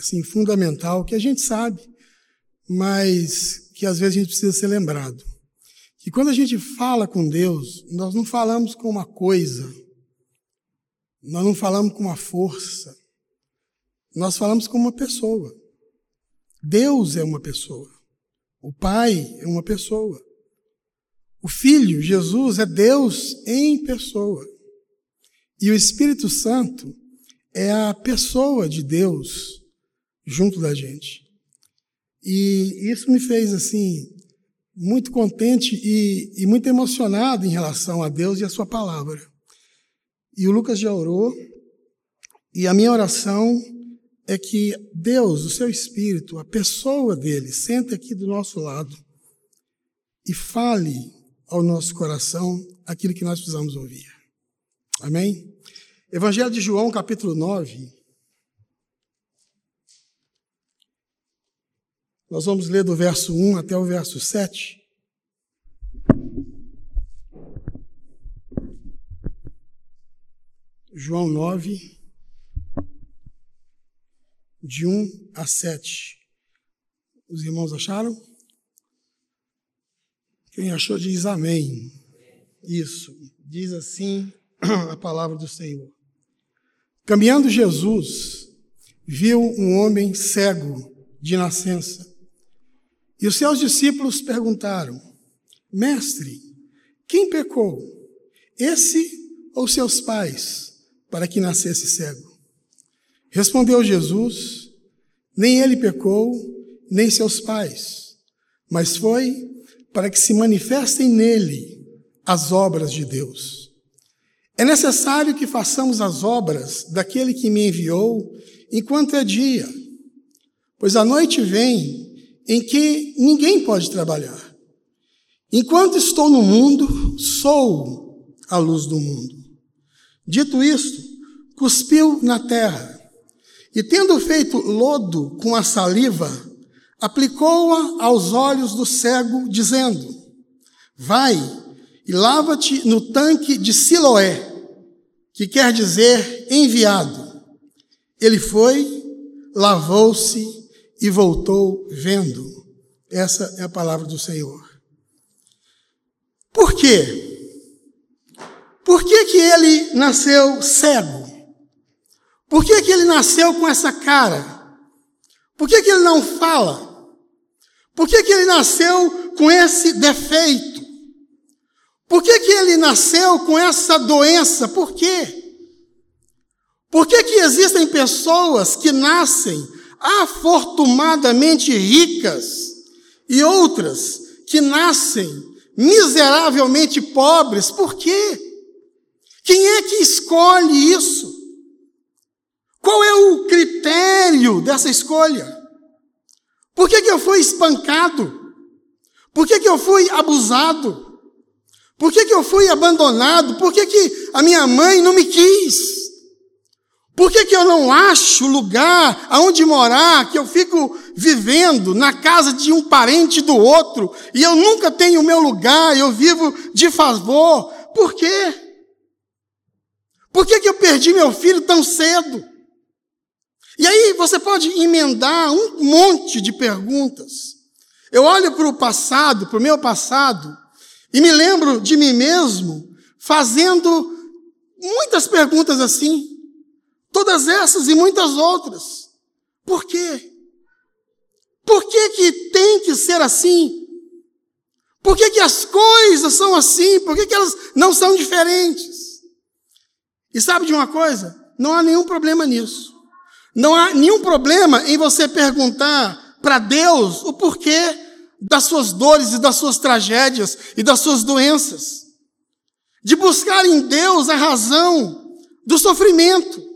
assim fundamental que a gente sabe, mas que às vezes a gente precisa ser lembrado. Que quando a gente fala com Deus, nós não falamos com uma coisa, nós não falamos com uma força, nós falamos com uma pessoa. Deus é uma pessoa. O Pai é uma pessoa. O Filho, Jesus, é Deus em pessoa. E o Espírito Santo é a pessoa de Deus junto da gente. E isso me fez, assim, muito contente e, e muito emocionado em relação a Deus e a Sua palavra. E o Lucas já orou, e a minha oração é que Deus, o seu Espírito, a pessoa dele, sente aqui do nosso lado e fale ao nosso coração aquilo que nós precisamos ouvir. Amém? Evangelho de João, capítulo 9. Nós vamos ler do verso 1 até o verso 7. João 9, de 1 a 7. Os irmãos acharam? Quem achou diz amém. Isso, diz assim a palavra do Senhor. Caminhando Jesus, viu um homem cego de nascença. E os seus discípulos perguntaram: Mestre, quem pecou? Esse ou seus pais, para que nascesse cego? Respondeu Jesus: Nem ele pecou, nem seus pais, mas foi para que se manifestem nele as obras de Deus. É necessário que façamos as obras daquele que me enviou enquanto é dia, pois a noite vem em que ninguém pode trabalhar. Enquanto estou no mundo, sou a luz do mundo. Dito isto, cuspiu na terra e tendo feito lodo com a saliva, aplicou-a aos olhos do cego, dizendo: Vai e lava-te no tanque de Siloé, que quer dizer enviado. Ele foi, lavou-se e voltou vendo. Essa é a palavra do Senhor. Por quê? Por que, que ele nasceu cego? Por que, que ele nasceu com essa cara? Por que, que ele não fala? Por que, que ele nasceu com esse defeito? Por que, que ele nasceu com essa doença? Por quê? Por que, que existem pessoas que nascem afortunadamente ricas e outras que nascem miseravelmente pobres? Por quê? Quem é que escolhe isso? Qual é o critério dessa escolha? Por que, que eu fui espancado? Por que, que eu fui abusado? Por que, que eu fui abandonado? Por que, que a minha mãe não me quis? Por que, que eu não acho lugar aonde morar, que eu fico vivendo na casa de um parente do outro, e eu nunca tenho o meu lugar, eu vivo de favor? Por quê? Por que, que eu perdi meu filho tão cedo? E aí você pode emendar um monte de perguntas. Eu olho para o passado, para o meu passado, e me lembro de mim mesmo fazendo muitas perguntas assim. Todas essas e muitas outras. Por quê? Por que, que tem que ser assim? Por que, que as coisas são assim? Por que, que elas não são diferentes? E sabe de uma coisa? Não há nenhum problema nisso. Não há nenhum problema em você perguntar para Deus o porquê das suas dores e das suas tragédias e das suas doenças. De buscar em Deus a razão do sofrimento.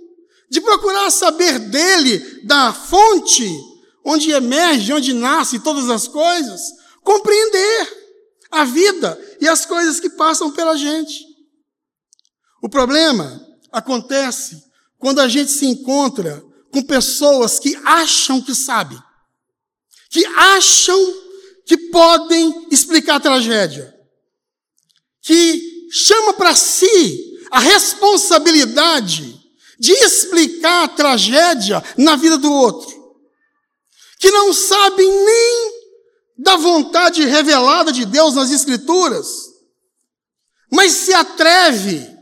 De procurar saber dele, da fonte onde emerge, onde nasce todas as coisas. Compreender a vida e as coisas que passam pela gente. O problema acontece quando a gente se encontra com pessoas que acham que sabem, que acham que podem explicar a tragédia, que chama para si a responsabilidade de explicar a tragédia na vida do outro. que não sabem nem da vontade revelada de Deus nas Escrituras, mas se atreve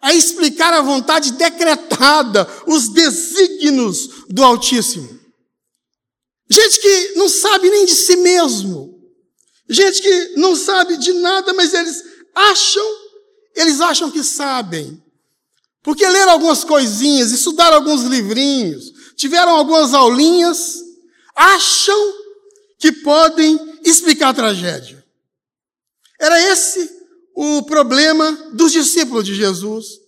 a explicar a vontade decretada, os desígnios do Altíssimo. Gente que não sabe nem de si mesmo. Gente que não sabe de nada, mas eles acham, eles acham que sabem. Porque leram algumas coisinhas, estudaram alguns livrinhos, tiveram algumas aulinhas, acham que podem explicar a tragédia. Era esse o problema dos discípulos de Jesus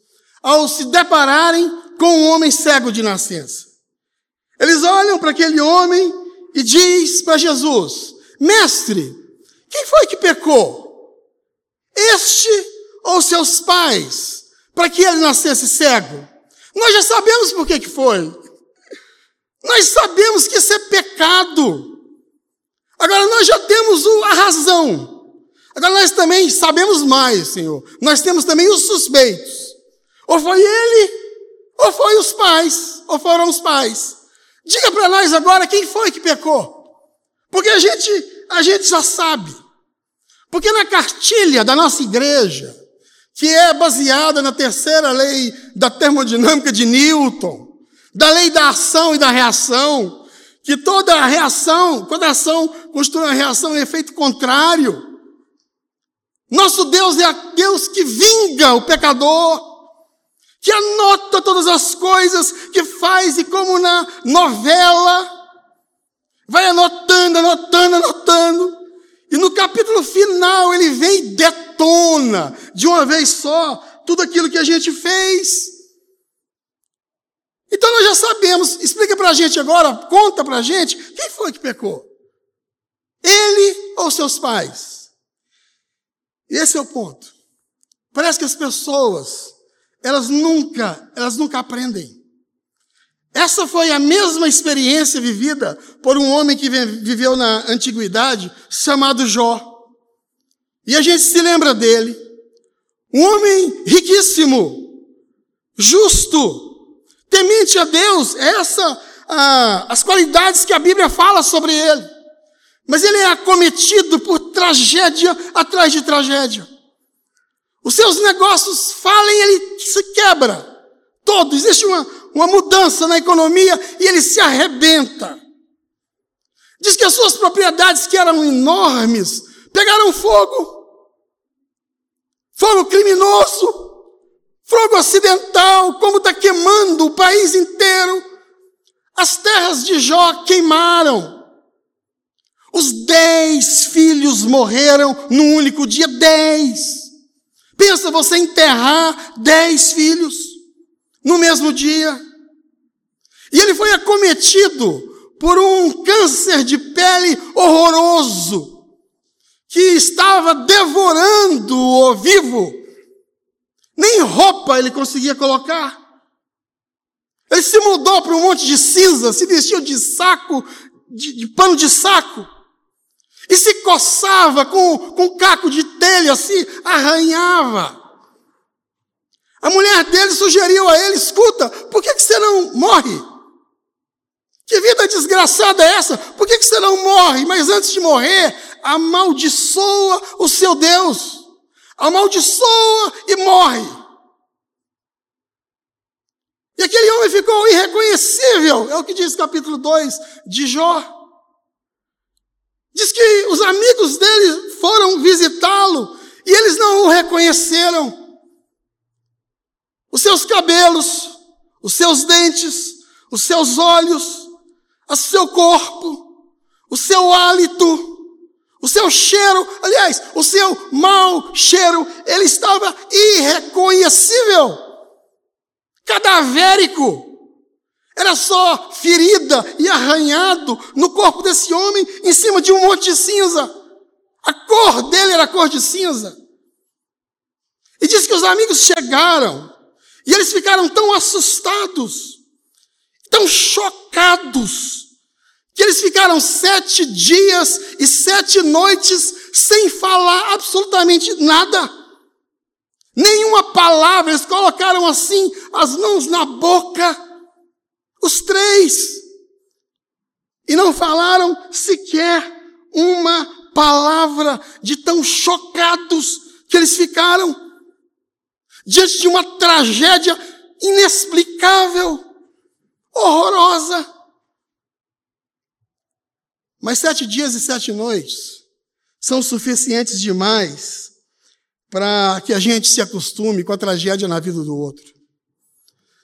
ao se depararem com um homem cego de nascença. Eles olham para aquele homem e diz para Jesus: Mestre, quem foi que pecou? Este ou seus pais, para que ele nascesse cego? Nós já sabemos por que, que foi. Nós sabemos que isso é pecado. Agora nós já temos a razão. Agora nós também sabemos mais, Senhor. Nós temos também os suspeitos. Ou foi ele, ou foi os pais, ou foram os pais. Diga para nós agora quem foi que pecou. Porque a gente, a gente já sabe. Porque na cartilha da nossa igreja, que é baseada na terceira lei da termodinâmica de Newton, da lei da ação e da reação, que toda reação, toda ação constitui uma reação em efeito contrário. Nosso Deus é Deus que vinga o pecador, que anota todas as coisas que faz e como na novela, vai anotando, anotando, anotando. Capítulo final ele vem e detona de uma vez só tudo aquilo que a gente fez. Então nós já sabemos, explica para a gente agora, conta para a gente, quem foi que pecou? Ele ou seus pais? Esse é o ponto. Parece que as pessoas, elas nunca, elas nunca aprendem. Essa foi a mesma experiência vivida por um homem que viveu na antiguidade, chamado Jó. E a gente se lembra dele. Um homem riquíssimo, justo, temente a Deus. Essa, ah, as qualidades que a Bíblia fala sobre ele. Mas ele é acometido por tragédia atrás de tragédia. Os seus negócios falem, ele se quebra. Todo. Existe uma, uma mudança na economia e ele se arrebenta. Diz que as suas propriedades, que eram enormes, pegaram fogo. Fogo criminoso. Fogo acidental, como está queimando o país inteiro. As terras de Jó queimaram. Os dez filhos morreram num único dia, dez. Pensa você enterrar dez filhos no mesmo dia. E ele foi acometido por um câncer de pele horroroso, que estava devorando-o vivo. Nem roupa ele conseguia colocar. Ele se mudou para um monte de cinza, se vestiu de saco, de, de pano de saco e se coçava com, com caco de telha, se arranhava. A mulher dele sugeriu a ele: escuta, por que, que você não morre? Que vida desgraçada é essa? Por que, que você não morre? Mas antes de morrer, amaldiçoa o seu Deus. Amaldiçoa e morre. E aquele homem ficou irreconhecível, é o que diz capítulo 2 de Jó. Diz que os amigos dele foram visitá-lo e eles não o reconheceram. Os seus cabelos, os seus dentes, os seus olhos, o seu corpo, o seu hálito, o seu cheiro, aliás, o seu mau cheiro, ele estava irreconhecível, cadavérico. Era só ferida e arranhado no corpo desse homem em cima de um monte de cinza. A cor dele era cor de cinza. E diz que os amigos chegaram e eles ficaram tão assustados, tão chocados, que eles ficaram sete dias e sete noites sem falar absolutamente nada. Nenhuma palavra, eles colocaram assim as mãos na boca os três. E não falaram sequer uma palavra de tão chocados que eles ficaram diante de uma tragédia inexplicável, horrorosa. Mas sete dias e sete noites são suficientes demais para que a gente se acostume com a tragédia na vida do outro.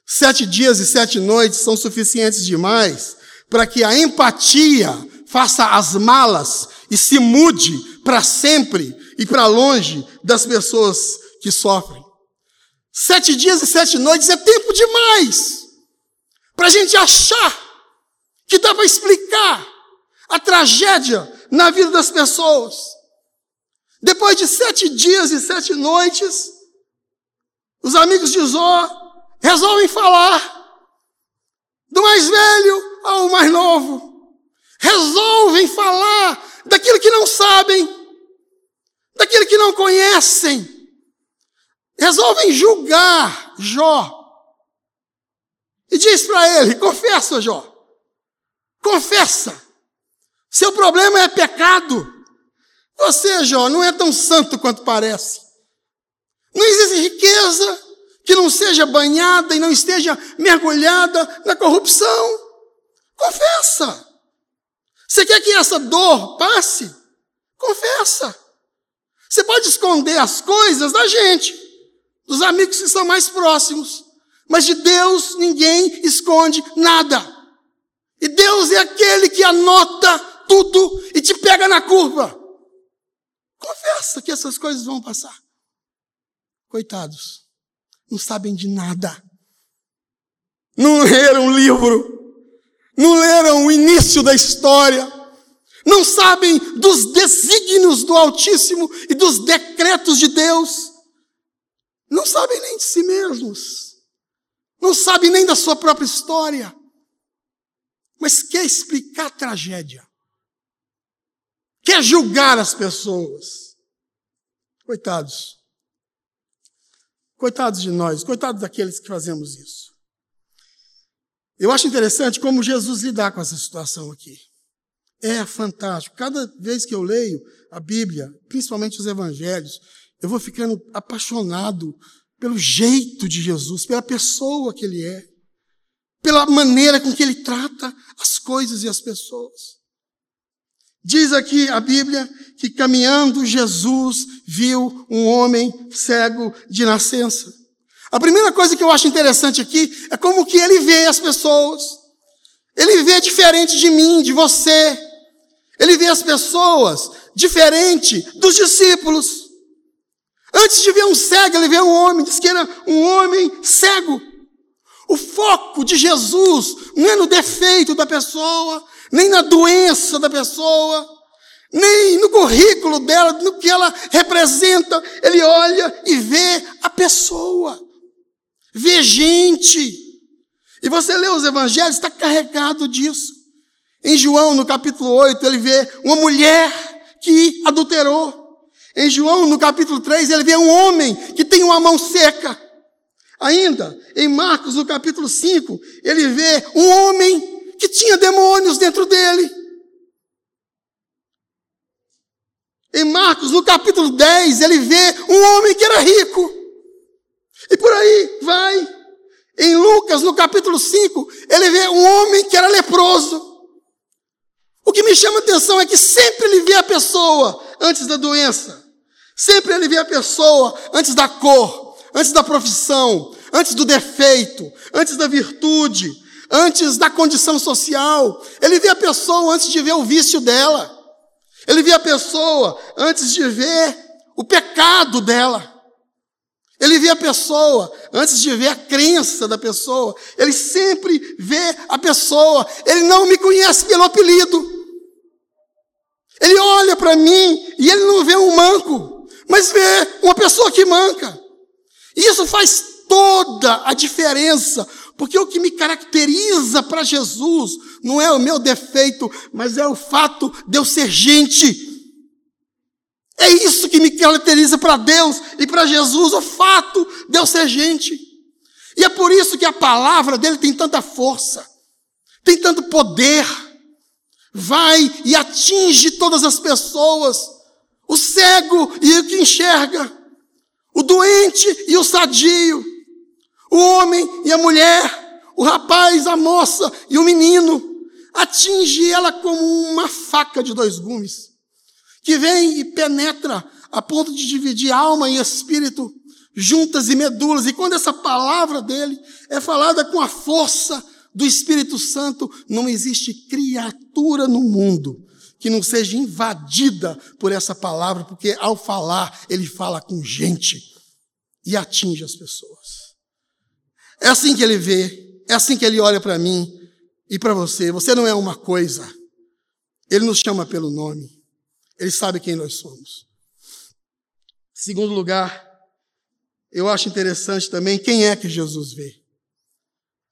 Sete dias e sete noites são suficientes demais para que a empatia faça as malas e se mude para sempre e para longe das pessoas que sofrem. Sete dias e sete noites é tempo demais para a gente achar que dá para explicar a tragédia na vida das pessoas. Depois de sete dias e sete noites, os amigos de Zó resolvem falar do mais velho ao mais novo. Resolvem falar daquilo que não sabem, daquilo que não conhecem. Resolvem julgar Jó. E diz para ele: confessa, Jó. Confessa. Seu problema é pecado. Você, Jó, não é tão santo quanto parece. Não existe riqueza que não seja banhada e não esteja mergulhada na corrupção. Confessa. Você quer que essa dor passe? Confessa. Você pode esconder as coisas da gente, dos amigos que são mais próximos, mas de Deus ninguém esconde nada. E Deus é aquele que anota tudo e te pega na curva. Confessa que essas coisas vão passar. Coitados, não sabem de nada. Não leram o livro, não leram o início da história, não sabem dos desígnios do Altíssimo e dos decretos de Deus, não sabem nem de si mesmos, não sabem nem da sua própria história, mas quer explicar a tragédia quer julgar as pessoas. Coitados. Coitados de nós, coitados daqueles que fazemos isso. Eu acho interessante como Jesus lidar com essa situação aqui. É fantástico. Cada vez que eu leio a Bíblia, principalmente os evangelhos, eu vou ficando apaixonado pelo jeito de Jesus, pela pessoa que ele é, pela maneira com que ele trata as coisas e as pessoas. Diz aqui a Bíblia que caminhando Jesus viu um homem cego de nascença. A primeira coisa que eu acho interessante aqui é como que ele vê as pessoas. Ele vê diferente de mim, de você. Ele vê as pessoas diferente dos discípulos. Antes de ver um cego, ele vê um homem, diz que era um homem cego. O foco de Jesus não é no defeito da pessoa, nem na doença da pessoa, nem no currículo dela, no que ela representa. Ele olha e vê a pessoa, vê gente. E você lê os evangelhos, está carregado disso. Em João, no capítulo 8, ele vê uma mulher que adulterou. Em João, no capítulo 3, ele vê um homem que tem uma mão seca. Ainda, em Marcos, no capítulo 5, ele vê um homem que tinha demônios dentro dele. Em Marcos, no capítulo 10, ele vê um homem que era rico. E por aí vai. Em Lucas, no capítulo 5, ele vê um homem que era leproso. O que me chama a atenção é que sempre ele vê a pessoa antes da doença. Sempre ele vê a pessoa antes da cor, antes da profissão, antes do defeito, antes da virtude, antes da condição social. Ele vê a pessoa antes de ver o vício dela. Ele vê a pessoa antes de ver o pecado dela. Ele vê a pessoa antes de ver a crença da pessoa. Ele sempre vê a pessoa. Ele não me conhece pelo apelido. Ele olha para mim e ele não vê um manco, mas vê uma pessoa que manca. E isso faz toda a diferença, porque o que me caracteriza para Jesus não é o meu defeito, mas é o fato de eu ser gente. É isso que me caracteriza para Deus e para Jesus, o fato de eu ser gente. E é por isso que a palavra dele tem tanta força, tem tanto poder, vai e atinge todas as pessoas, o cego e o que enxerga, o doente e o sadio, o homem e a mulher, o rapaz, a moça e o menino, atinge ela como uma faca de dois gumes, que vem e penetra a ponto de dividir alma e espírito, juntas e medulas. E quando essa palavra dele é falada com a força do Espírito Santo, não existe criatura no mundo que não seja invadida por essa palavra, porque ao falar, ele fala com gente e atinge as pessoas. É assim que ele vê, é assim que ele olha para mim e para você. Você não é uma coisa. Ele nos chama pelo nome. Ele sabe quem nós somos. Segundo lugar, eu acho interessante também quem é que Jesus vê.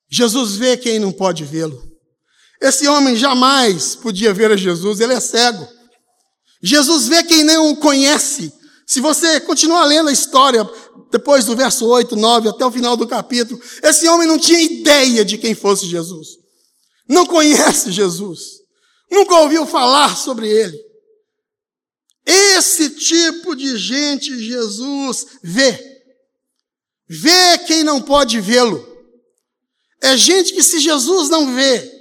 Jesus vê quem não pode vê-lo. Esse homem jamais podia ver a Jesus, ele é cego. Jesus vê quem não o conhece. Se você continuar lendo a história, depois do verso 8, 9, até o final do capítulo, esse homem não tinha ideia de quem fosse Jesus. Não conhece Jesus. Nunca ouviu falar sobre ele. Esse tipo de gente Jesus vê. Vê quem não pode vê-lo. É gente que, se Jesus não vê,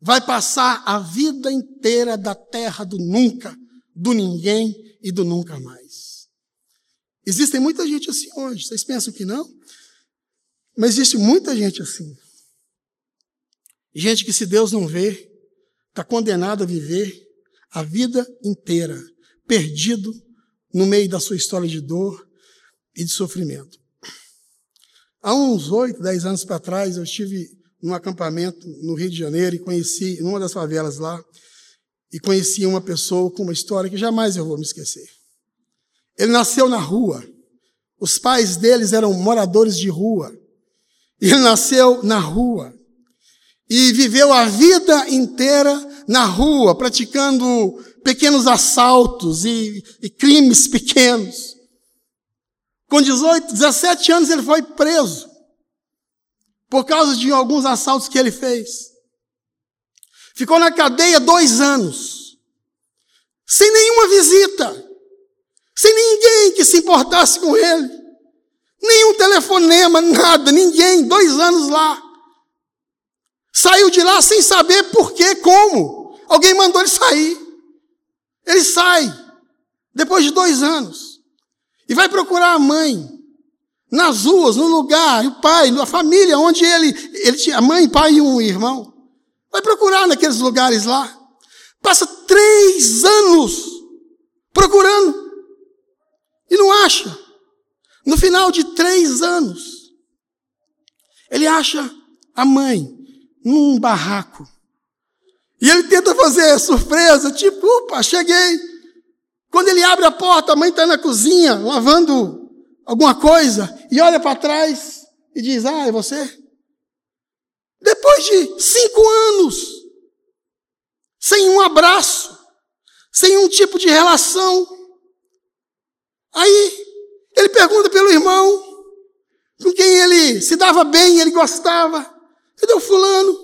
vai passar a vida inteira da terra do nunca, do ninguém e do nunca mais. Existem muita gente assim hoje. Vocês pensam que não? Mas existe muita gente assim. Gente que, se Deus não vê, está condenado a viver a vida inteira perdido no meio da sua história de dor e de sofrimento. Há uns oito, dez anos para trás, eu estive num acampamento no Rio de Janeiro e conheci, numa das favelas lá, e conheci uma pessoa com uma história que jamais eu vou me esquecer. Ele nasceu na rua. Os pais deles eram moradores de rua. Ele nasceu na rua. E viveu a vida inteira na rua, praticando pequenos assaltos e, e crimes pequenos. Com 18, 17 anos ele foi preso por causa de alguns assaltos que ele fez. Ficou na cadeia dois anos, sem nenhuma visita, sem ninguém que se importasse com ele, nenhum telefonema, nada, ninguém, dois anos lá. Saiu de lá sem saber por quê, como. Alguém mandou ele sair. Ele sai, depois de dois anos, e vai procurar a mãe, nas ruas, no lugar, o pai, a família, onde ele, ele tinha mãe, pai e um irmão. Vai procurar naqueles lugares lá. Passa três anos procurando e não acha. No final de três anos, ele acha a mãe num barraco e ele tenta fazer surpresa, tipo, opa, cheguei. Quando ele abre a porta, a mãe está na cozinha, lavando alguma coisa, e olha para trás e diz: Ah, é você? Depois de cinco anos, sem um abraço, sem um tipo de relação. Aí ele pergunta pelo irmão, com quem ele se dava bem, ele gostava. Cadê o fulano?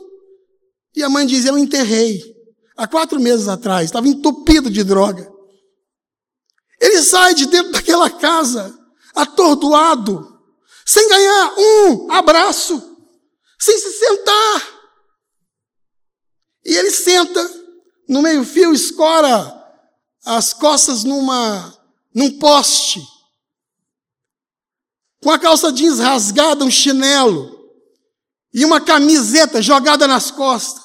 E a mãe diz: Eu enterrei. Há quatro meses atrás, estava entupido de droga. Ele sai de dentro daquela casa, atordoado, sem ganhar um abraço, sem se sentar. E ele senta no meio-fio, escora as costas numa, num poste, com a calça jeans rasgada, um chinelo e uma camiseta jogada nas costas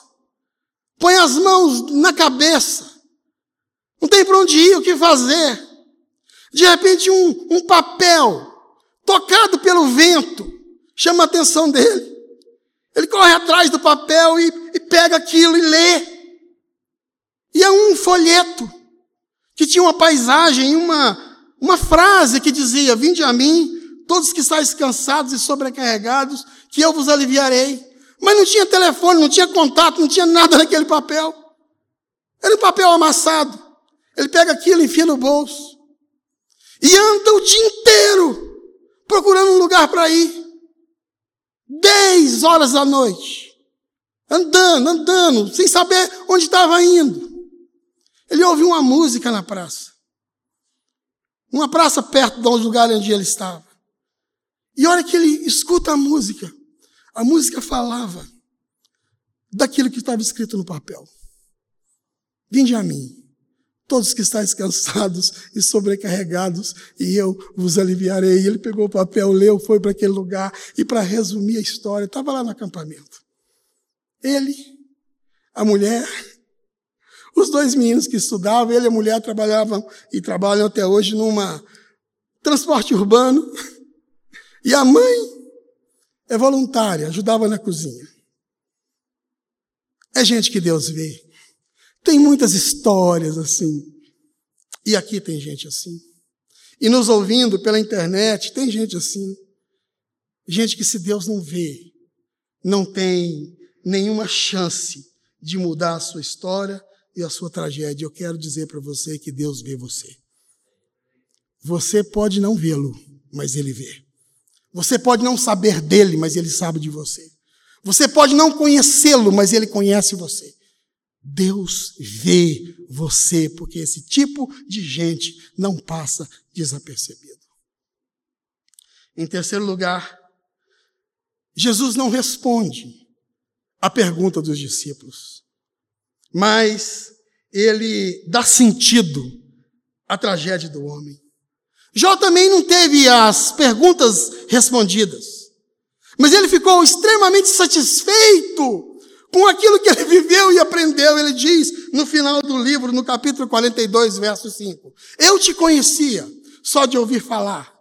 põe as mãos na cabeça, não tem para onde ir, o que fazer. De repente, um, um papel tocado pelo vento chama a atenção dele. Ele corre atrás do papel e, e pega aquilo e lê. E é um folheto que tinha uma paisagem, uma, uma frase que dizia: Vinde a mim, todos que estáis cansados e sobrecarregados, que eu vos aliviarei. Mas não tinha telefone, não tinha contato, não tinha nada naquele papel. Era um papel amassado. Ele pega aquilo, enfia no bolso. E anda o dia inteiro procurando um lugar para ir. Dez horas da noite. andando, andando, sem saber onde estava indo. Ele ouviu uma música na praça. Uma praça perto do lugar onde ele estava. E olha que ele escuta a música. A música falava daquilo que estava escrito no papel. Vinde a mim, todos que estáis cansados e sobrecarregados, e eu vos aliviarei. Ele pegou o papel, leu, foi para aquele lugar, e para resumir a história, estava lá no acampamento. Ele, a mulher, os dois meninos que estudavam, ele e a mulher trabalhavam e trabalham até hoje numa transporte urbano. E a mãe é voluntária, ajudava na cozinha. É gente que Deus vê. Tem muitas histórias assim. E aqui tem gente assim. E nos ouvindo pela internet, tem gente assim. Gente que se Deus não vê, não tem nenhuma chance de mudar a sua história e a sua tragédia. Eu quero dizer para você que Deus vê você. Você pode não vê-lo, mas ele vê. Você pode não saber dele, mas ele sabe de você. Você pode não conhecê-lo, mas ele conhece você. Deus vê você, porque esse tipo de gente não passa desapercebido. Em terceiro lugar, Jesus não responde à pergunta dos discípulos, mas ele dá sentido à tragédia do homem. Jó também não teve as perguntas respondidas, mas ele ficou extremamente satisfeito com aquilo que ele viveu e aprendeu. Ele diz no final do livro, no capítulo 42, verso 5: Eu te conhecia só de ouvir falar,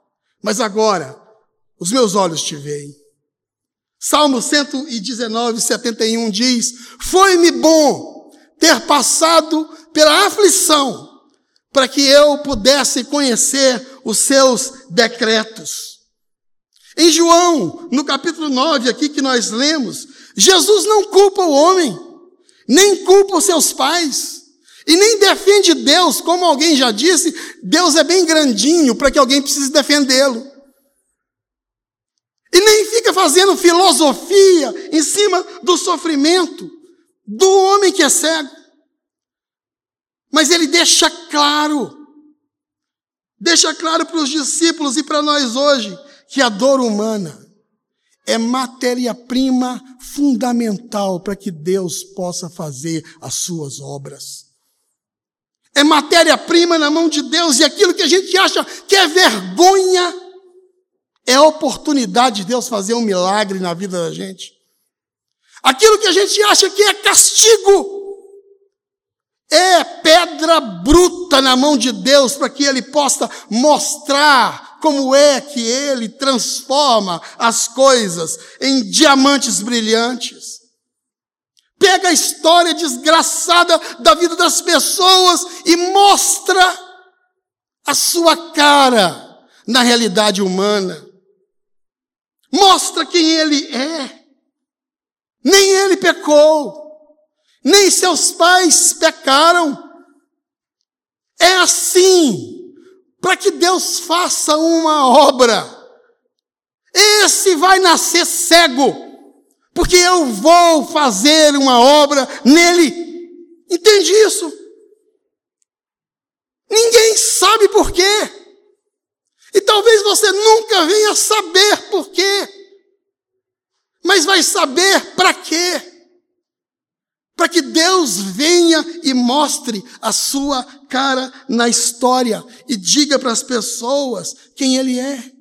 mas agora os meus olhos te veem. Salmo 119, 71 diz: Foi-me bom ter passado pela aflição, para que eu pudesse conhecer os seus decretos. Em João, no capítulo 9, aqui que nós lemos, Jesus não culpa o homem, nem culpa os seus pais, e nem defende Deus, como alguém já disse, Deus é bem grandinho para que alguém precise defendê-lo. E nem fica fazendo filosofia em cima do sofrimento do homem que é cego. Mas ele deixa claro, deixa claro para os discípulos e para nós hoje, que a dor humana é matéria-prima fundamental para que Deus possa fazer as suas obras. É matéria-prima na mão de Deus e aquilo que a gente acha que é vergonha é a oportunidade de Deus fazer um milagre na vida da gente. Aquilo que a gente acha que é castigo é pedra bruta na mão de Deus para que Ele possa mostrar como é que ele transforma as coisas em diamantes brilhantes. Pega a história desgraçada da vida das pessoas e mostra a sua cara na realidade humana. Mostra quem ele é. Nem ele pecou, nem seus pais pecaram. É assim para que Deus faça uma obra. Esse vai nascer cego, porque eu vou fazer uma obra nele. Entende isso? Ninguém sabe por quê. E talvez você nunca venha saber por quê. Mas vai saber para quê para que Deus venha e mostre a sua cara na história e diga para as pessoas quem Ele é.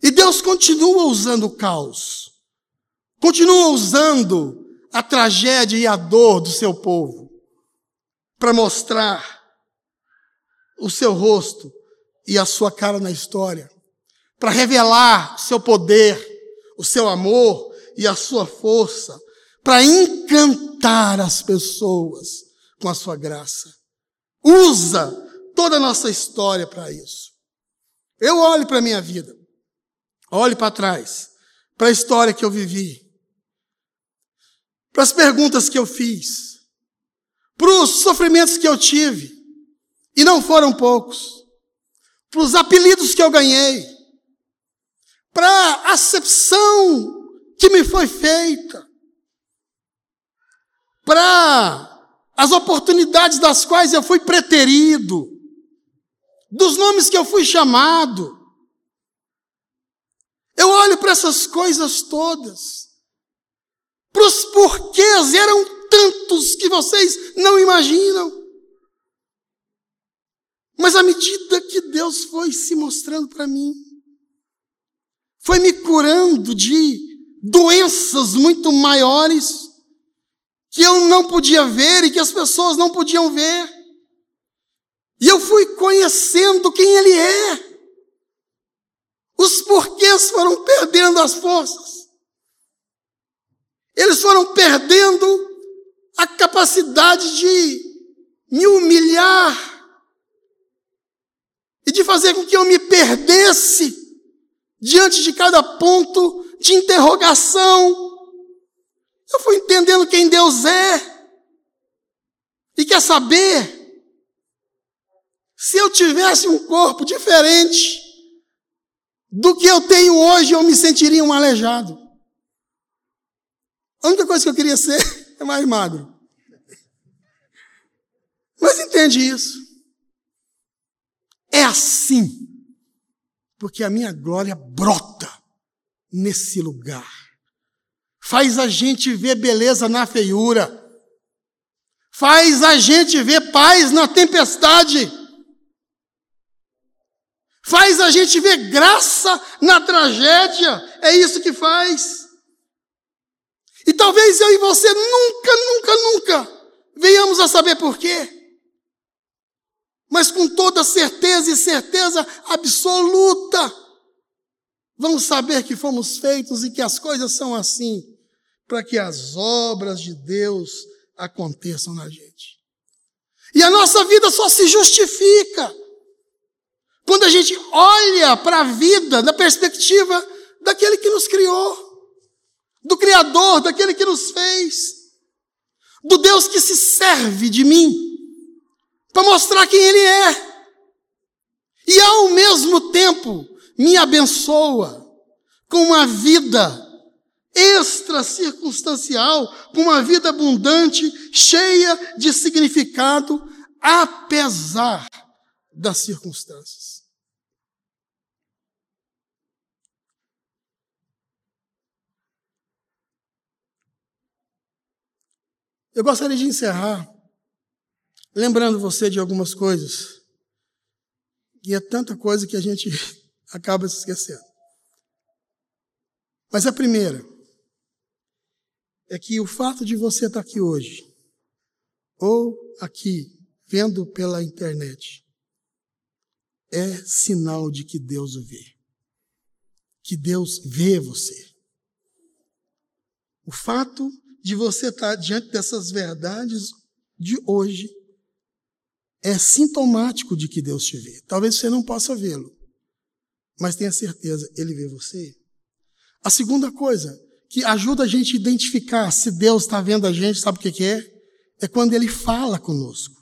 E Deus continua usando o caos, continua usando a tragédia e a dor do seu povo para mostrar o seu rosto e a sua cara na história, para revelar o seu poder, o seu amor e a sua força para encantar as pessoas com a sua graça. Usa toda a nossa história para isso. Eu olho para a minha vida, olho para trás, para a história que eu vivi, para as perguntas que eu fiz, para os sofrimentos que eu tive, e não foram poucos, para os apelidos que eu ganhei, para a acepção que me foi feita, para as oportunidades das quais eu fui preterido, dos nomes que eu fui chamado. Eu olho para essas coisas todas, para os porquês, eram tantos que vocês não imaginam. Mas à medida que Deus foi se mostrando para mim, foi me curando de doenças muito maiores que eu não podia ver e que as pessoas não podiam ver. E eu fui conhecendo quem Ele é. Os porquês foram perdendo as forças. Eles foram perdendo a capacidade de me humilhar e de fazer com que eu me perdesse diante de cada ponto de interrogação. Eu fui entendendo quem Deus é. E quer saber? Se eu tivesse um corpo diferente do que eu tenho hoje, eu me sentiria um aleijado. A única coisa que eu queria ser é mais magro. Mas entende isso. É assim, porque a minha glória brota nesse lugar. Faz a gente ver beleza na feiura. Faz a gente ver paz na tempestade. Faz a gente ver graça na tragédia. É isso que faz. E talvez eu e você nunca, nunca, nunca venhamos a saber por quê mas com toda certeza e certeza absoluta, vamos saber que fomos feitos e que as coisas são assim, para que as obras de Deus aconteçam na gente. E a nossa vida só se justifica quando a gente olha para a vida na perspectiva daquele que nos criou, do Criador, daquele que nos fez, do Deus que se serve de mim para mostrar quem Ele é. E ao mesmo tempo me abençoa com uma vida extra circunstancial, com uma vida abundante, cheia de significado, apesar das circunstâncias. Eu gostaria de encerrar lembrando você de algumas coisas. E é tanta coisa que a gente acaba se esquecendo. Mas a primeira é que o fato de você estar aqui hoje, ou aqui, vendo pela internet, é sinal de que Deus o vê. Que Deus vê você. O fato de você estar diante dessas verdades de hoje é sintomático de que Deus te vê. Talvez você não possa vê-lo, mas tenha certeza, ele vê você. A segunda coisa que ajuda a gente a identificar se Deus está vendo a gente, sabe o que, é? É quando ele fala conosco.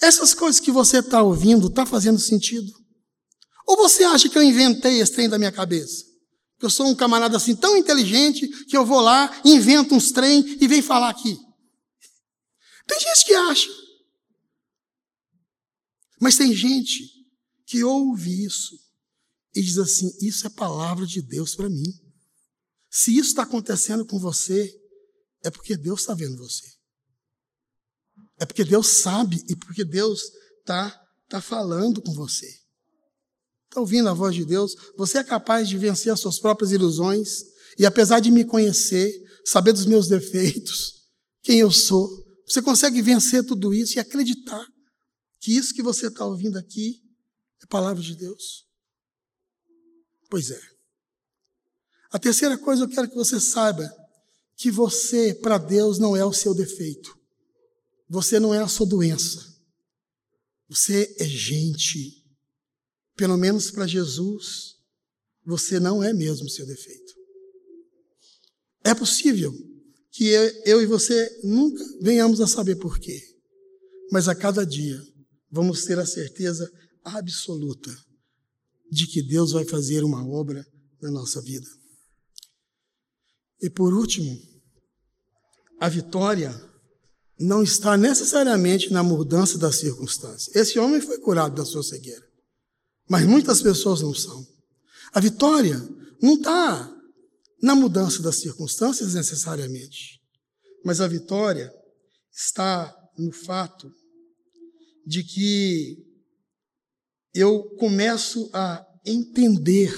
Essas coisas que você está ouvindo, está fazendo sentido? Ou você acha que eu inventei esse trem da minha cabeça? Que eu sou um camarada assim tão inteligente que eu vou lá, invento uns trem e vem falar aqui. Tem gente que acha. Mas tem gente que ouve isso e diz assim: Isso é palavra de Deus para mim. Se isso está acontecendo com você, é porque Deus está vendo você. É porque Deus sabe e porque Deus está tá falando com você. Está ouvindo a voz de Deus? Você é capaz de vencer as suas próprias ilusões e, apesar de me conhecer, saber dos meus defeitos, quem eu sou, você consegue vencer tudo isso e acreditar que isso que você está ouvindo aqui é palavra de Deus? Pois é. A terceira coisa eu quero que você saiba que você, para Deus, não é o seu defeito. Você não é a sua doença. Você é gente. Pelo menos para Jesus, você não é mesmo seu defeito. É possível que eu e você nunca venhamos a saber por quê, mas a cada dia vamos ter a certeza absoluta de que Deus vai fazer uma obra na nossa vida. E por último, a vitória não está necessariamente na mudança das circunstâncias. Esse homem foi curado da sua cegueira, mas muitas pessoas não são. A vitória não está na mudança das circunstâncias necessariamente, mas a vitória está no fato de que eu começo a entender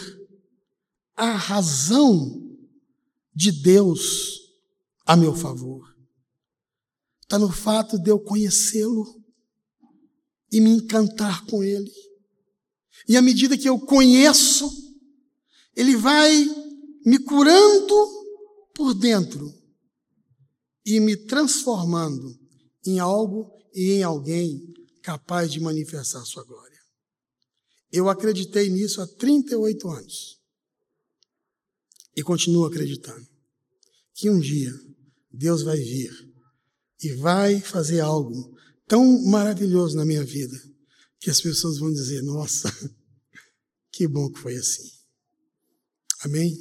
a razão de Deus a meu favor. Está no fato de eu conhecê-lo e me encantar com ele. E à medida que eu conheço, ele vai me curando por dentro e me transformando em algo e em alguém capaz de manifestar sua glória. Eu acreditei nisso há 38 anos. E continuo acreditando que um dia Deus vai vir e vai fazer algo tão maravilhoso na minha vida que as pessoas vão dizer: Nossa, que bom que foi assim. Amém?